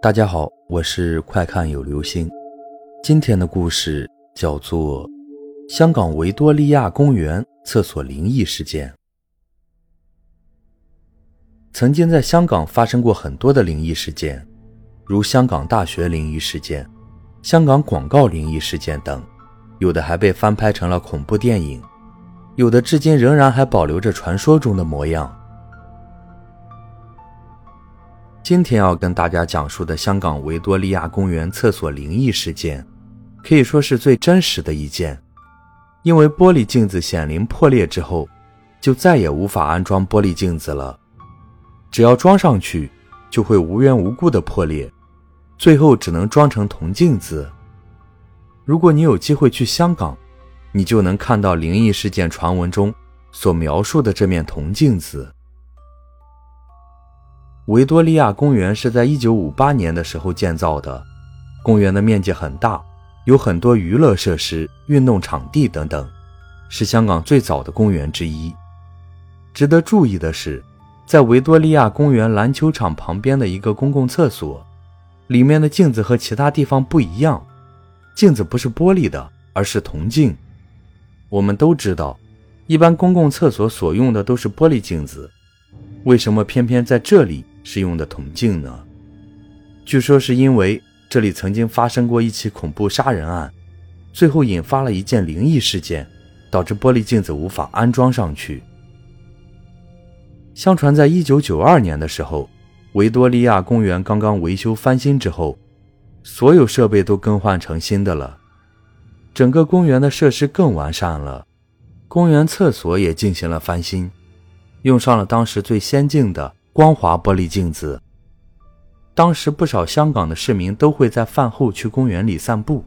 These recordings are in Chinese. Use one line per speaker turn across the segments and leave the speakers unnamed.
大家好，我是快看有流星。今天的故事叫做《香港维多利亚公园厕所灵异事件》。曾经在香港发生过很多的灵异事件，如香港大学灵异事件、香港广告灵异事件等，有的还被翻拍成了恐怖电影，有的至今仍然还保留着传说中的模样。今天要跟大家讲述的香港维多利亚公园厕所灵异事件，可以说是最真实的一件。因为玻璃镜子显灵破裂之后，就再也无法安装玻璃镜子了。只要装上去，就会无缘无故的破裂，最后只能装成铜镜子。如果你有机会去香港，你就能看到灵异事件传闻中所描述的这面铜镜子。维多利亚公园是在1958年的时候建造的，公园的面积很大，有很多娱乐设施、运动场地等等，是香港最早的公园之一。值得注意的是，在维多利亚公园篮球场旁边的一个公共厕所，里面的镜子和其他地方不一样，镜子不是玻璃的，而是铜镜。我们都知道，一般公共厕所所用的都是玻璃镜子，为什么偏偏在这里？是用的铜镜呢？据说是因为这里曾经发生过一起恐怖杀人案，最后引发了一件灵异事件，导致玻璃镜子无法安装上去。相传，在一九九二年的时候，维多利亚公园刚刚维修翻新之后，所有设备都更换成新的了，整个公园的设施更完善了，公园厕所也进行了翻新，用上了当时最先进的。光滑玻璃镜子。当时不少香港的市民都会在饭后去公园里散步。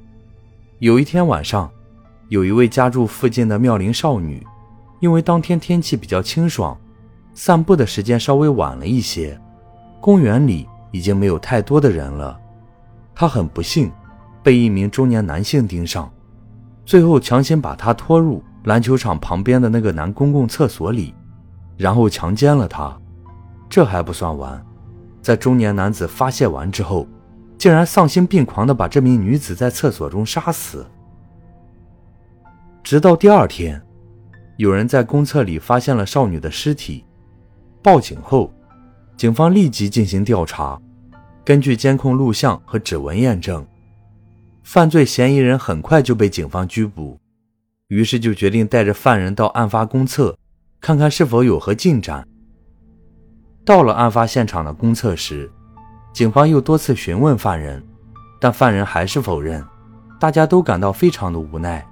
有一天晚上，有一位家住附近的妙龄少女，因为当天天气比较清爽，散步的时间稍微晚了一些，公园里已经没有太多的人了。她很不幸，被一名中年男性盯上，最后强行把她拖入篮球场旁边的那个男公共厕所里，然后强奸了她。这还不算完，在中年男子发泄完之后，竟然丧心病狂地把这名女子在厕所中杀死。直到第二天，有人在公厕里发现了少女的尸体，报警后，警方立即进行调查。根据监控录像和指纹验证，犯罪嫌疑人很快就被警方拘捕。于是就决定带着犯人到案发公厕，看看是否有何进展。到了案发现场的公厕时，警方又多次询问犯人，但犯人还是否认，大家都感到非常的无奈。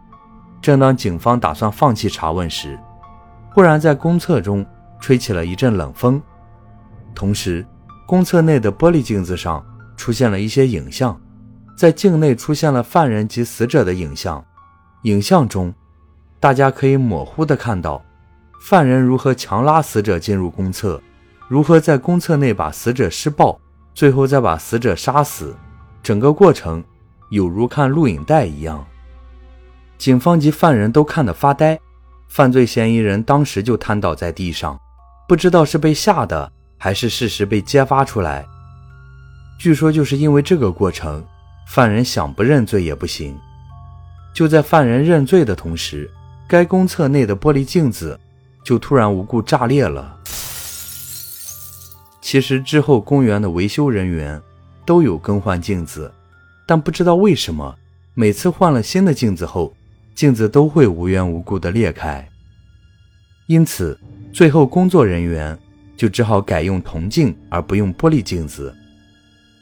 正当警方打算放弃查问时，忽然在公厕中吹起了一阵冷风，同时，公厕内的玻璃镜子上出现了一些影像，在镜内出现了犯人及死者的影像，影像中，大家可以模糊的看到，犯人如何强拉死者进入公厕。如何在公厕内把死者施暴，最后再把死者杀死？整个过程有如看录影带一样。警方及犯人都看得发呆，犯罪嫌疑人当时就瘫倒在地上，不知道是被吓的还是事实被揭发出来。据说就是因为这个过程，犯人想不认罪也不行。就在犯人认罪的同时，该公厕内的玻璃镜子就突然无故炸裂了。其实之后，公园的维修人员都有更换镜子，但不知道为什么，每次换了新的镜子后，镜子都会无缘无故的裂开。因此，最后工作人员就只好改用铜镜而不用玻璃镜子。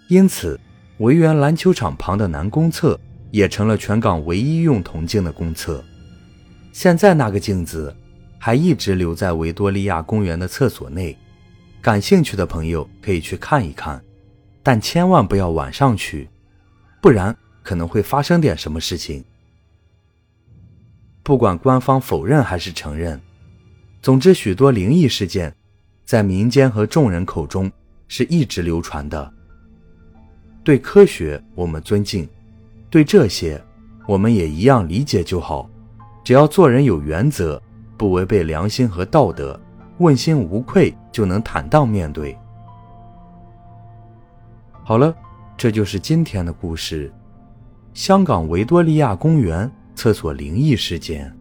因此，维园篮球场旁的南公厕也成了全港唯一用铜镜的公厕。现在那个镜子还一直留在维多利亚公园的厕所内。感兴趣的朋友可以去看一看，但千万不要晚上去，不然可能会发生点什么事情。不管官方否认还是承认，总之许多灵异事件在民间和众人口中是一直流传的。对科学我们尊敬，对这些我们也一样理解就好。只要做人有原则，不违背良心和道德。问心无愧，就能坦荡面对。好了，这就是今天的故事：香港维多利亚公园厕所灵异事件。